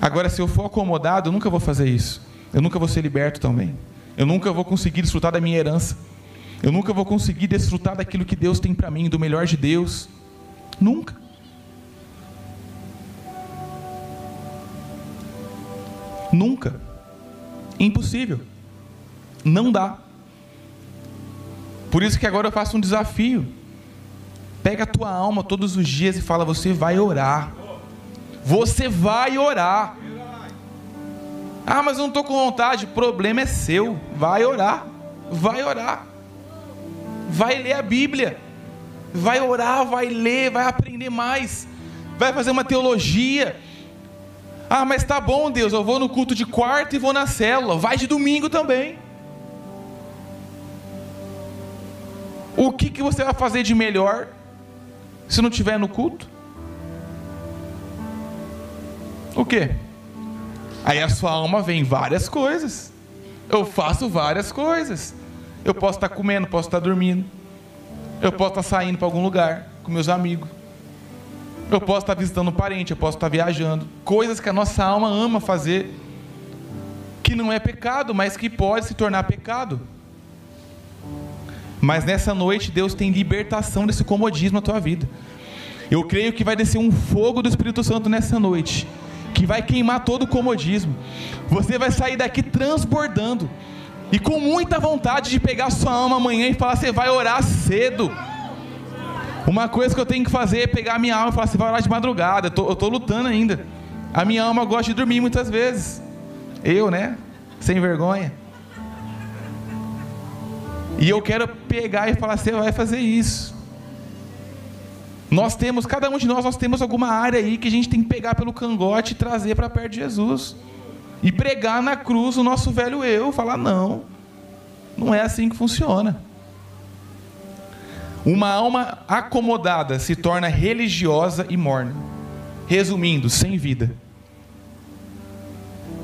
Agora, se eu for acomodado, eu nunca vou fazer isso. Eu nunca vou ser liberto também. Eu nunca vou conseguir desfrutar da minha herança. Eu nunca vou conseguir desfrutar daquilo que Deus tem para mim, do melhor de Deus. Nunca. Nunca. Impossível. Não dá. Por isso que agora eu faço um desafio. Pega a tua alma todos os dias e fala: você vai orar. Você vai orar. Ah, mas eu não estou com vontade. O problema é seu. Vai orar. Vai orar. Vai ler a Bíblia. Vai orar, vai ler, vai aprender mais. Vai fazer uma teologia. Ah, mas tá bom, Deus. Eu vou no culto de quarta e vou na célula. Vai de domingo também. O que, que você vai fazer de melhor se não tiver no culto? O quê? Aí a sua alma vem várias coisas. Eu faço várias coisas. Eu posso estar comendo, posso estar dormindo. Eu posso estar saindo para algum lugar com meus amigos. Eu posso estar visitando um parente, eu posso estar viajando. Coisas que a nossa alma ama fazer, que não é pecado, mas que pode se tornar pecado. Mas nessa noite Deus tem libertação desse comodismo na tua vida. Eu creio que vai descer um fogo do Espírito Santo nessa noite que vai queimar todo o comodismo. Você vai sair daqui transbordando e com muita vontade de pegar sua alma amanhã e falar: você vai orar cedo. Uma coisa que eu tenho que fazer é pegar a minha alma e falar: você vai orar de madrugada. Eu estou lutando ainda. A minha alma gosta de dormir muitas vezes. Eu, né? Sem vergonha. E eu quero pegar e falar: você vai fazer isso. Nós temos, cada um de nós, nós temos alguma área aí que a gente tem que pegar pelo cangote e trazer para perto de Jesus. E pregar na cruz o nosso velho eu, falar não. Não é assim que funciona. Uma alma acomodada se torna religiosa e morna. Resumindo, sem vida.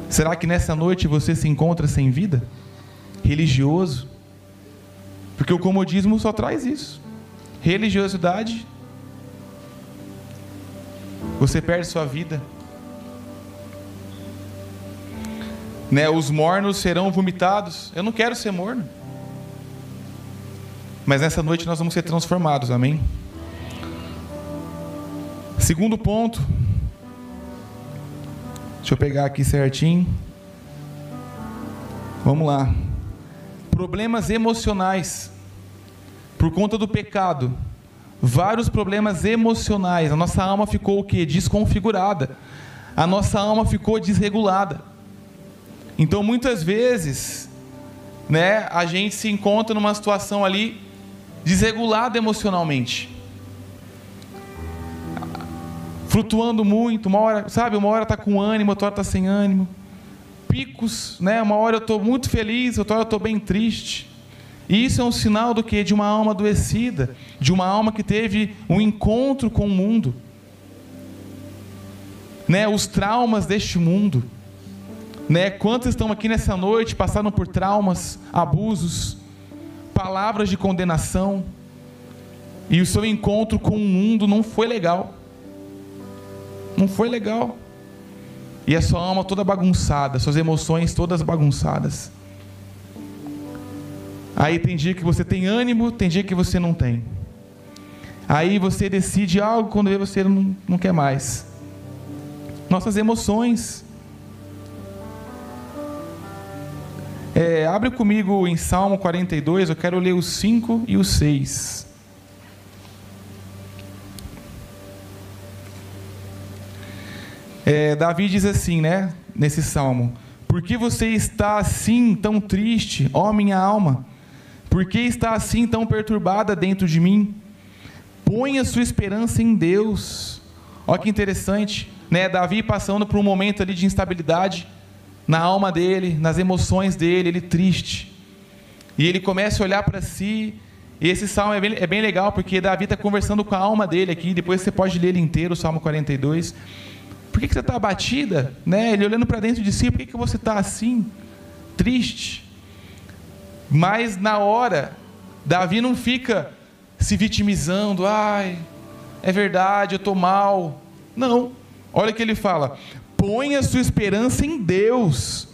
Será que nessa noite você se encontra sem vida? Religioso? Porque o comodismo só traz isso. Religiosidade você perde sua vida. né, os mornos serão vomitados. Eu não quero ser morno. Mas nessa noite nós vamos ser transformados, amém? Segundo ponto. Deixa eu pegar aqui certinho. Vamos lá. Problemas emocionais. Por conta do pecado. Vários problemas emocionais. A nossa alma ficou o quê? Desconfigurada. A nossa alma ficou desregulada. Então, muitas vezes, né, a gente se encontra numa situação ali desregulada emocionalmente. Flutuando muito, uma hora, sabe, uma hora está com ânimo, outra hora está sem ânimo. Picos, né? Uma hora eu estou muito feliz, outra hora eu estou bem triste. E isso é um sinal do que? De uma alma adoecida, de uma alma que teve um encontro com o mundo. Né? Os traumas deste mundo. Né? Quantos estão aqui nessa noite passaram por traumas, abusos, palavras de condenação, e o seu encontro com o mundo não foi legal. Não foi legal. E a sua alma toda bagunçada, suas emoções todas bagunçadas. Aí tem dia que você tem ânimo, tem dia que você não tem. Aí você decide algo quando você não, não quer mais. Nossas emoções É, abre comigo em Salmo 42, eu quero ler os 5 e os 6. É, Davi diz assim, né, nesse salmo: Por que você está assim tão triste, ó minha alma? Por que está assim tão perturbada dentro de mim? Põe a sua esperança em Deus. Olha que interessante, né? Davi passando por um momento ali de instabilidade na alma dele, nas emoções dele, ele triste. E ele começa a olhar para si. E esse salmo é bem, é bem legal, porque Davi está conversando com a alma dele aqui. Depois você pode ler ele inteiro, o Salmo 42. Por que, que você está abatida? Né? Ele olhando para dentro de si, por que, que você está assim? Triste. Mas na hora, Davi não fica se vitimizando. Ai, é verdade, eu estou mal. Não. Olha o que ele fala: Ponha sua esperança em Deus,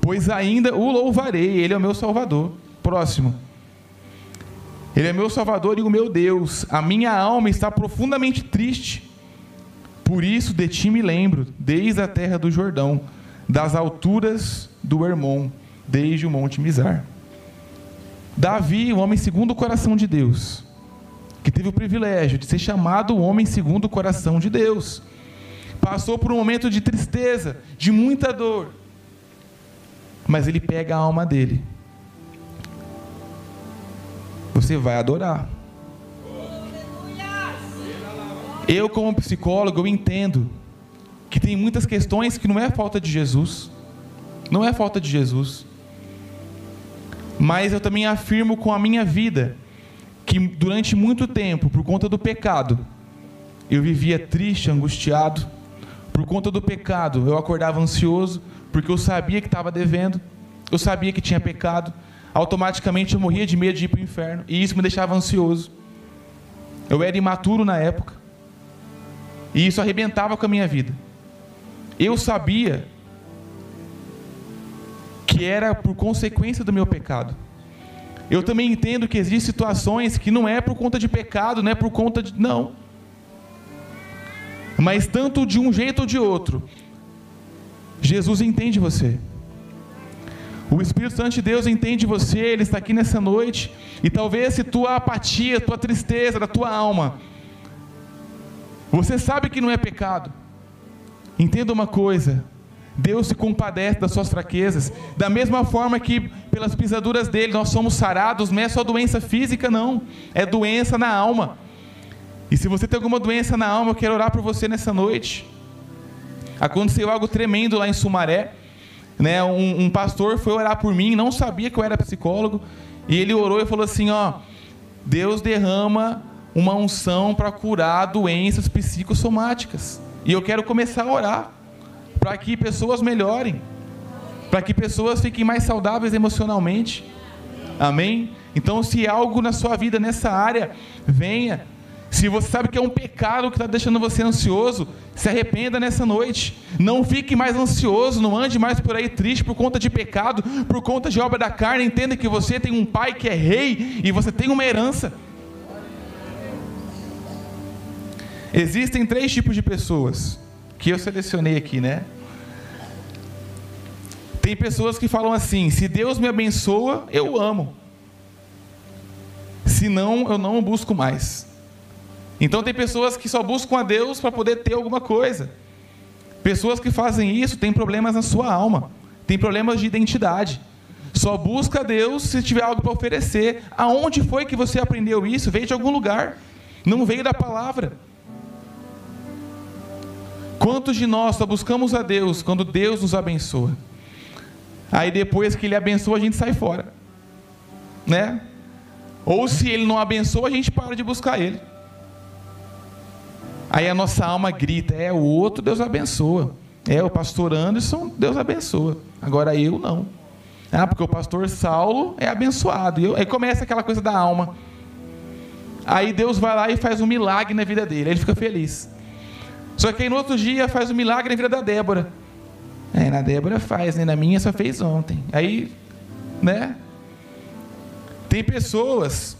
pois ainda o louvarei, Ele é o meu Salvador. Próximo. Ele é meu Salvador e o meu Deus. A minha alma está profundamente triste. Por isso de ti me lembro, desde a terra do Jordão, das alturas do Hermon, desde o monte Mizar. Davi, o homem segundo o coração de Deus, que teve o privilégio de ser chamado o homem segundo o coração de Deus passou por um momento de tristeza, de muita dor. Mas ele pega a alma dele. Você vai adorar. Eu, como psicólogo, eu entendo que tem muitas questões que não é falta de Jesus. Não é falta de Jesus. Mas eu também afirmo com a minha vida que durante muito tempo, por conta do pecado, eu vivia triste, angustiado, por conta do pecado, eu acordava ansioso, porque eu sabia que estava devendo, eu sabia que tinha pecado, automaticamente eu morria de medo de ir para o inferno, e isso me deixava ansioso. Eu era imaturo na época, e isso arrebentava com a minha vida. Eu sabia que era por consequência do meu pecado. Eu também entendo que existem situações que não é por conta de pecado, não é por conta de. Não. Mas tanto de um jeito ou de outro, Jesus entende você. O Espírito Santo de Deus entende você, ele está aqui nessa noite, e talvez se tua apatia, tua tristeza da tua alma, você sabe que não é pecado. Entenda uma coisa: Deus se compadece das suas fraquezas, da mesma forma que pelas pisaduras dele nós somos sarados, não é só doença física, não, é doença na alma. E se você tem alguma doença na alma, eu quero orar por você nessa noite. Aconteceu algo tremendo lá em Sumaré. Né? Um, um, pastor foi orar por mim, não sabia que eu era psicólogo, e ele orou e falou assim: ó, Deus derrama uma unção para curar doenças psicossomáticas. E eu quero começar a orar para que pessoas melhorem, para que pessoas fiquem mais saudáveis emocionalmente. Amém? Então, se algo na sua vida nessa área, venha se você sabe que é um pecado que está deixando você ansioso, Se arrependa nessa noite. Não fique mais ansioso, não ande mais por aí triste por conta de pecado, por conta de obra da carne. Entenda que você tem um pai que é rei e você tem uma herança. Existem três tipos de pessoas que eu selecionei aqui, né? Tem pessoas que falam assim: se Deus me abençoa, eu amo. Se não, eu não busco mais. Então tem pessoas que só buscam a Deus para poder ter alguma coisa. Pessoas que fazem isso têm problemas na sua alma, têm problemas de identidade. Só busca a Deus se tiver algo para oferecer. Aonde foi que você aprendeu isso? Veio de algum lugar. Não veio da palavra. Quantos de nós só buscamos a Deus quando Deus nos abençoa? Aí depois que Ele abençoa, a gente sai fora. Né? Ou se Ele não abençoa, a gente para de buscar Ele. Aí a nossa alma grita: é o outro, Deus abençoa. É o pastor Anderson, Deus abençoa. Agora eu não. Ah, porque o pastor Saulo é abençoado. Eu, aí começa aquela coisa da alma. Aí Deus vai lá e faz um milagre na vida dele. Aí ele fica feliz. Só que aí no outro dia faz um milagre na vida da Débora. É, na Débora faz, né? Na minha só fez ontem. Aí, né? Tem pessoas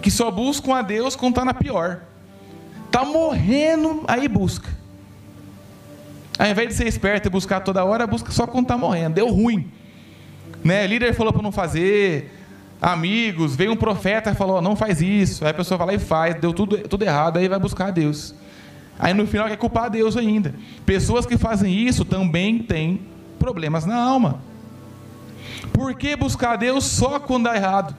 que só buscam a Deus quando está na pior. Tá morrendo, aí busca. Ao invés de ser esperto e buscar toda hora, busca só quando está morrendo. Deu ruim. Né? Líder falou para não fazer. Amigos, veio um profeta e falou: não faz isso. Aí a pessoa vai lá e faz, deu tudo, tudo errado, aí vai buscar a Deus. Aí no final quer culpar Deus ainda. Pessoas que fazem isso também têm problemas na alma. Por que buscar Deus só quando dá errado?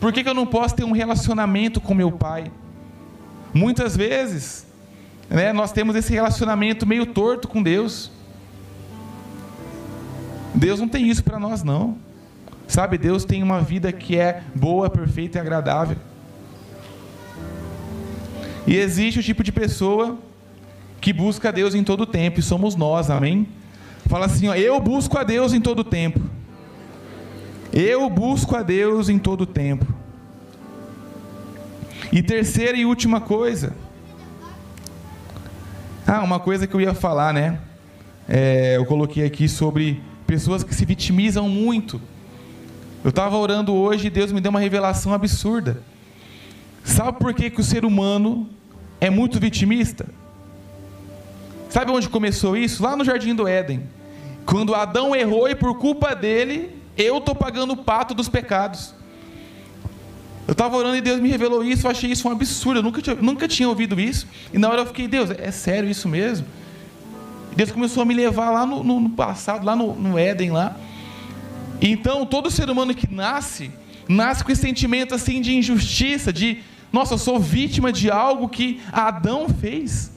Por que, que eu não posso ter um relacionamento com meu pai? Muitas vezes, né, nós temos esse relacionamento meio torto com Deus. Deus não tem isso para nós, não. Sabe, Deus tem uma vida que é boa, perfeita e agradável. E existe o tipo de pessoa que busca a Deus em todo tempo, e somos nós, amém? Fala assim, ó, eu busco a Deus em todo tempo. Eu busco a Deus em todo tempo. E terceira e última coisa. Ah, uma coisa que eu ia falar, né? É, eu coloquei aqui sobre pessoas que se vitimizam muito. Eu estava orando hoje e Deus me deu uma revelação absurda. Sabe por que, que o ser humano é muito vitimista? Sabe onde começou isso? Lá no Jardim do Éden. Quando Adão errou e por culpa dele, eu estou pagando o pato dos pecados. Eu estava orando e Deus me revelou isso, eu achei isso um absurdo, eu nunca tinha, nunca tinha ouvido isso. E na hora eu fiquei, Deus, é sério isso mesmo? Deus começou a me levar lá no, no, no passado, lá no, no Éden lá. Então todo ser humano que nasce, nasce com esse sentimento assim de injustiça, de nossa, eu sou vítima de algo que Adão fez.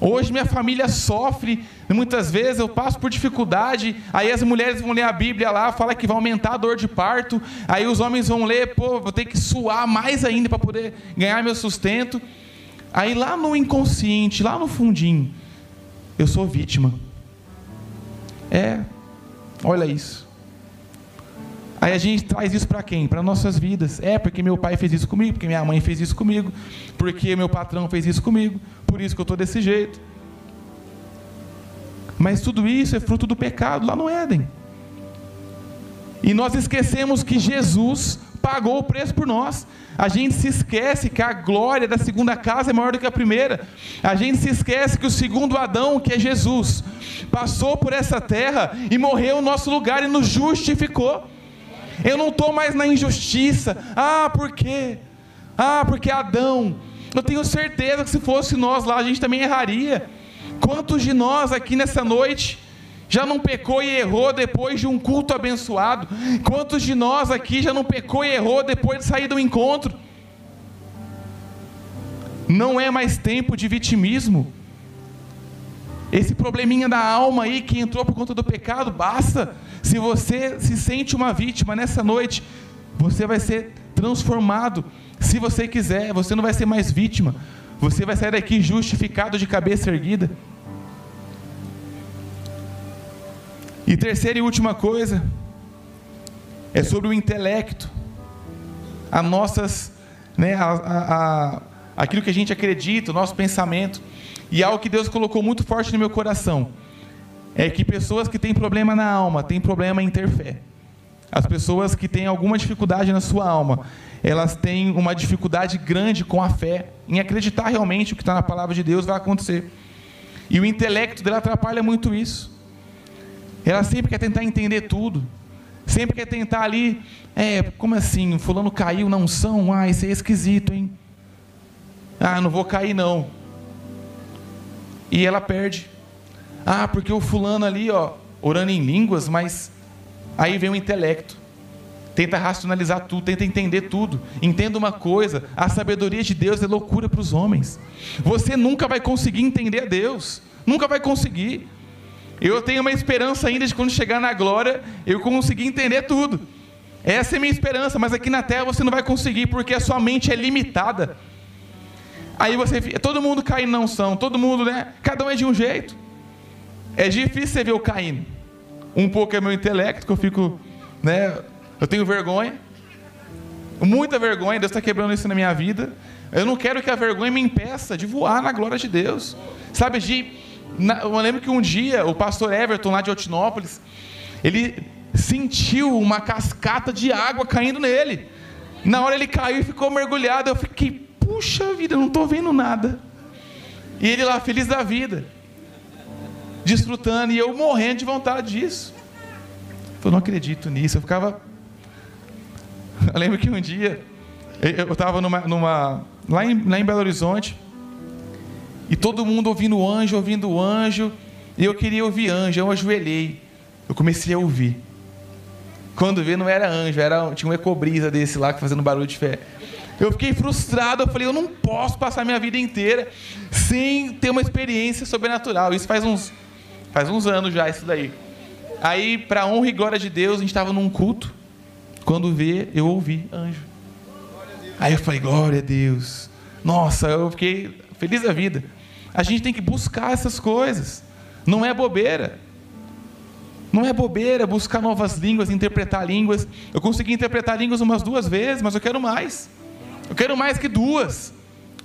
Hoje minha família sofre, muitas vezes eu passo por dificuldade, aí as mulheres vão ler a Bíblia lá, fala que vai aumentar a dor de parto, aí os homens vão ler, pô, vou ter que suar mais ainda para poder ganhar meu sustento. Aí lá no inconsciente, lá no fundinho, eu sou vítima. É, olha isso. Aí a gente traz isso para quem? Para nossas vidas. É porque meu pai fez isso comigo, porque minha mãe fez isso comigo, porque meu patrão fez isso comigo, por isso que eu estou desse jeito. Mas tudo isso é fruto do pecado lá no Éden. E nós esquecemos que Jesus pagou o preço por nós. A gente se esquece que a glória da segunda casa é maior do que a primeira. A gente se esquece que o segundo Adão, que é Jesus, passou por essa terra e morreu no nosso lugar e nos justificou. Eu não estou mais na injustiça. Ah, por quê? Ah, porque Adão. Eu tenho certeza que se fosse nós lá, a gente também erraria. Quantos de nós aqui nessa noite já não pecou e errou depois de um culto abençoado? Quantos de nós aqui já não pecou e errou depois de sair do encontro? Não é mais tempo de vitimismo. Esse probleminha da alma aí que entrou por conta do pecado, basta. Se você se sente uma vítima nessa noite, você vai ser transformado. Se você quiser, você não vai ser mais vítima. Você vai sair daqui justificado de cabeça erguida. E terceira e última coisa é sobre o intelecto. As nossas, né, a, a, aquilo que a gente acredita, o nosso pensamento. E algo que Deus colocou muito forte no meu coração é que pessoas que têm problema na alma têm problema em ter fé. As pessoas que têm alguma dificuldade na sua alma, elas têm uma dificuldade grande com a fé, em acreditar realmente o que está na palavra de Deus vai acontecer. E o intelecto dela atrapalha muito isso. Ela sempre quer tentar entender tudo. Sempre quer tentar ali, é, como assim? Fulano caiu na unção? Ah, isso é esquisito, hein? Ah, não vou cair não. E ela perde. Ah, porque o fulano ali, ó, orando em línguas, mas aí vem o intelecto. Tenta racionalizar tudo, tenta entender tudo. Entenda uma coisa: a sabedoria de Deus é loucura para os homens. Você nunca vai conseguir entender Deus, nunca vai conseguir. Eu tenho uma esperança ainda de quando chegar na glória, eu conseguir entender tudo. Essa é a minha esperança, mas aqui na terra você não vai conseguir, porque a sua mente é limitada. Aí você, todo mundo cai na unção, todo mundo, né? Cada um é de um jeito. É difícil você ver o caindo. Um pouco é meu intelecto, que eu fico, né? Eu tenho vergonha, muita vergonha. Deus está quebrando isso na minha vida. Eu não quero que a vergonha me impeça de voar na glória de Deus. Sabe, de eu lembro que um dia o pastor Everton, lá de Altinópolis, ele sentiu uma cascata de água caindo nele. Na hora ele caiu e ficou mergulhado. Eu fiquei, puxa vida, não estou vendo nada. E ele lá, feliz da vida, desfrutando, e eu morrendo de vontade disso. Eu não acredito nisso. Eu ficava. Eu lembro que um dia, eu estava numa, numa, lá, em, lá em Belo Horizonte, e todo mundo ouvindo o anjo, ouvindo o anjo. E eu queria ouvir anjo, eu ajoelhei. Eu comecei a ouvir. Quando vi, não era anjo, era, tinha um ecobrisa desse lá fazendo barulho de fé. Eu fiquei frustrado, eu falei, eu não posso passar minha vida inteira sem ter uma experiência sobrenatural. Isso faz uns, faz uns anos já, isso daí. Aí, para honra e glória de Deus, a gente estava num culto. Quando vê, eu ouvi anjo. Aí eu falei, glória a Deus. Nossa, eu fiquei feliz da vida. A gente tem que buscar essas coisas. Não é bobeira. Não é bobeira buscar novas línguas, interpretar línguas. Eu consegui interpretar línguas umas duas vezes, mas eu quero mais. Eu quero mais que duas.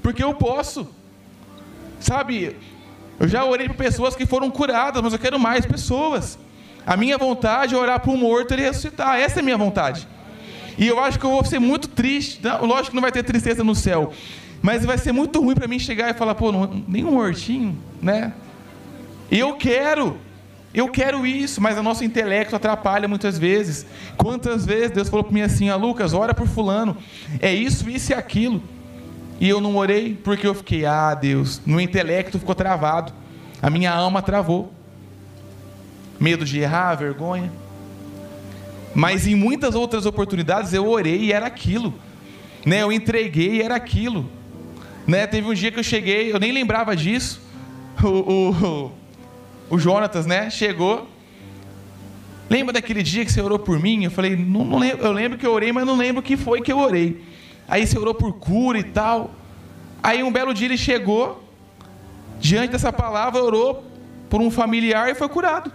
Porque eu posso. Sabe, eu já orei para pessoas que foram curadas, mas eu quero mais pessoas. A minha vontade é orar para um morto e ressuscitar. Essa é a minha vontade. E eu acho que eu vou ser muito triste. Lógico que não vai ter tristeza no céu. Mas vai ser muito ruim para mim chegar e falar, pô, não, nem um hortinho, né? Eu quero, eu quero isso, mas o nosso intelecto atrapalha muitas vezes. Quantas vezes Deus falou para mim assim, ah, Lucas, ora por fulano, é isso, isso e aquilo. E eu não orei porque eu fiquei, ah, Deus, no intelecto ficou travado, a minha alma travou. Medo de errar, vergonha. Mas em muitas outras oportunidades eu orei e era aquilo. Né? Eu entreguei e era aquilo. Né? Teve um dia que eu cheguei, eu nem lembrava disso. O, o, o Jonatas, né? Chegou. Lembra daquele dia que você orou por mim? Eu falei, não, não lembro, eu lembro que eu orei, mas não lembro o que foi que eu orei. Aí você orou por cura e tal. Aí um belo dia ele chegou, diante dessa palavra, orou por um familiar e foi curado.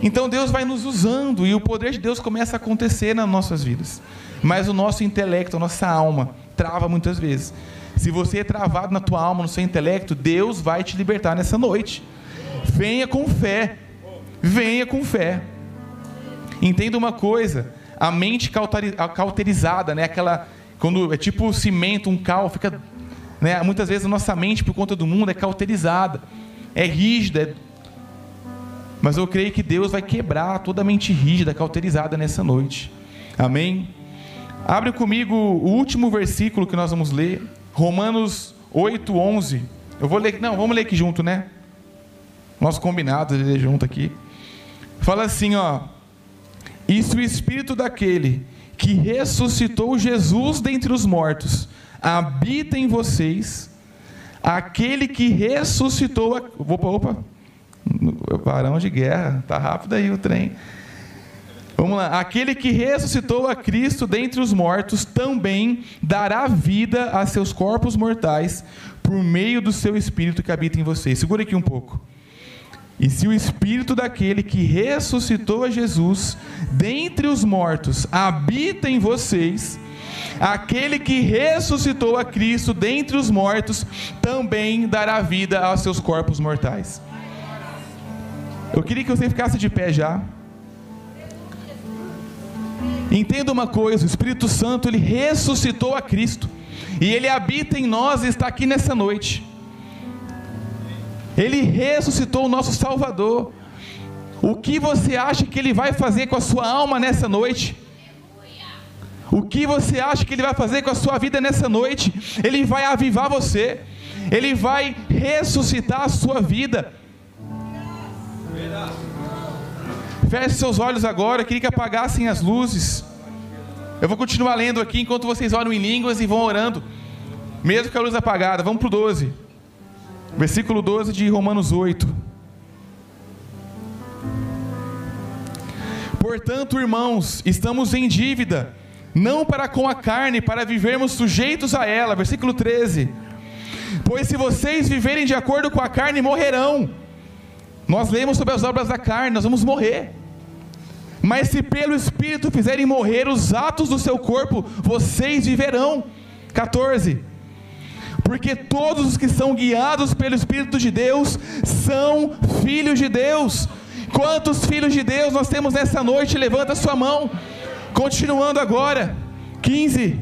Então Deus vai nos usando e o poder de Deus começa a acontecer nas nossas vidas. Mas o nosso intelecto, a nossa alma, trava muitas vezes. Se você é travado na tua alma, no seu intelecto, Deus vai te libertar nessa noite. Venha com fé. Venha com fé. Entenda uma coisa, a mente cauterizada, né? Aquela quando é tipo cimento, um cal, fica, né? Muitas vezes a nossa mente por conta do mundo é cauterizada, é rígida. É... Mas eu creio que Deus vai quebrar toda a mente rígida, cauterizada nessa noite. Amém. Abre comigo o último versículo que nós vamos ler, Romanos 8, 11. Eu vou ler, não, vamos ler aqui junto, né? Nosso combinado de ler junto aqui. Fala assim, ó. E se o espírito daquele que ressuscitou Jesus dentre os mortos habita em vocês, aquele que ressuscitou. A... Opa, opa. Varão de guerra, tá rápido aí o trem. Vamos lá. Aquele que ressuscitou a Cristo dentre os mortos também dará vida a seus corpos mortais por meio do seu Espírito que habita em vocês. Segura aqui um pouco. E se o Espírito daquele que ressuscitou a Jesus dentre os mortos habita em vocês, aquele que ressuscitou a Cristo dentre os mortos também dará vida aos seus corpos mortais. Eu queria que você ficasse de pé já. Entenda uma coisa: o Espírito Santo ele ressuscitou a Cristo e ele habita em nós e está aqui nessa noite. Ele ressuscitou o nosso Salvador. O que você acha que ele vai fazer com a sua alma nessa noite? O que você acha que ele vai fazer com a sua vida nessa noite? Ele vai avivar você. Ele vai ressuscitar a sua vida. Feche seus olhos agora. Eu queria que apagassem as luzes. Eu vou continuar lendo aqui enquanto vocês oram em línguas e vão orando, mesmo com a luz apagada. Vamos para o 12, versículo 12 de Romanos 8. Portanto, irmãos, estamos em dívida, não para com a carne, para vivermos sujeitos a ela. Versículo 13. Pois se vocês viverem de acordo com a carne, morrerão. Nós lemos sobre as obras da carne, nós vamos morrer. Mas se pelo Espírito fizerem morrer os atos do seu corpo, vocês viverão. 14. Porque todos os que são guiados pelo Espírito de Deus são filhos de Deus. Quantos filhos de Deus nós temos nessa noite? Levanta sua mão. Continuando agora. 15.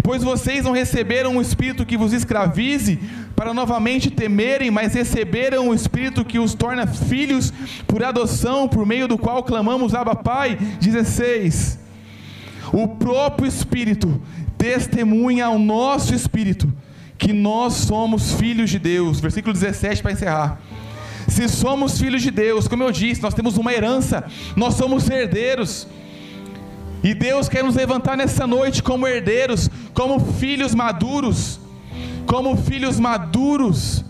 Pois vocês não receberam um espírito que vos escravize para novamente temerem, mas receberam o espírito que os torna filhos por adoção, por meio do qual clamamos Abba Pai. 16. O próprio espírito testemunha ao nosso espírito que nós somos filhos de Deus. Versículo 17 para encerrar. Se somos filhos de Deus, como eu disse, nós temos uma herança, nós somos herdeiros. E Deus quer nos levantar nessa noite como herdeiros, como filhos maduros, como filhos maduros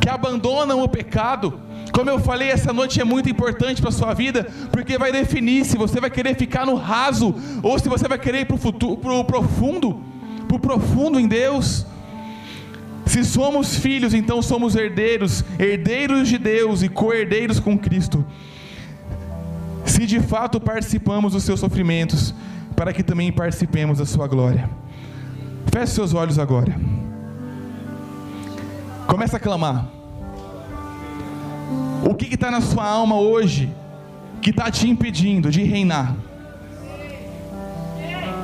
que abandonam o pecado. Como eu falei, essa noite é muito importante para a sua vida, porque vai definir se você vai querer ficar no raso ou se você vai querer ir para o profundo, para o profundo em Deus. Se somos filhos, então somos herdeiros, herdeiros de Deus e co-herdeiros com Cristo se de fato participamos dos seus sofrimentos, para que também participemos da sua glória. Feche seus olhos agora. Começa a clamar. O que está na sua alma hoje que está te impedindo de reinar?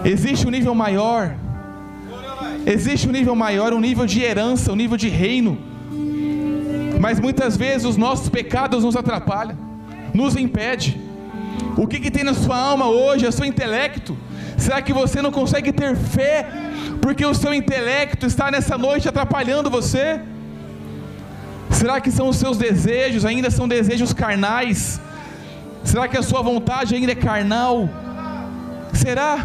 Existe um nível maior. Existe um nível maior, um nível de herança, um nível de reino. Mas muitas vezes os nossos pecados nos atrapalham, nos impedem. O que, que tem na sua alma hoje? É o seu intelecto? Será que você não consegue ter fé porque o seu intelecto está nessa noite atrapalhando você? Será que são os seus desejos, ainda são desejos carnais? Será que a sua vontade ainda é carnal? Será?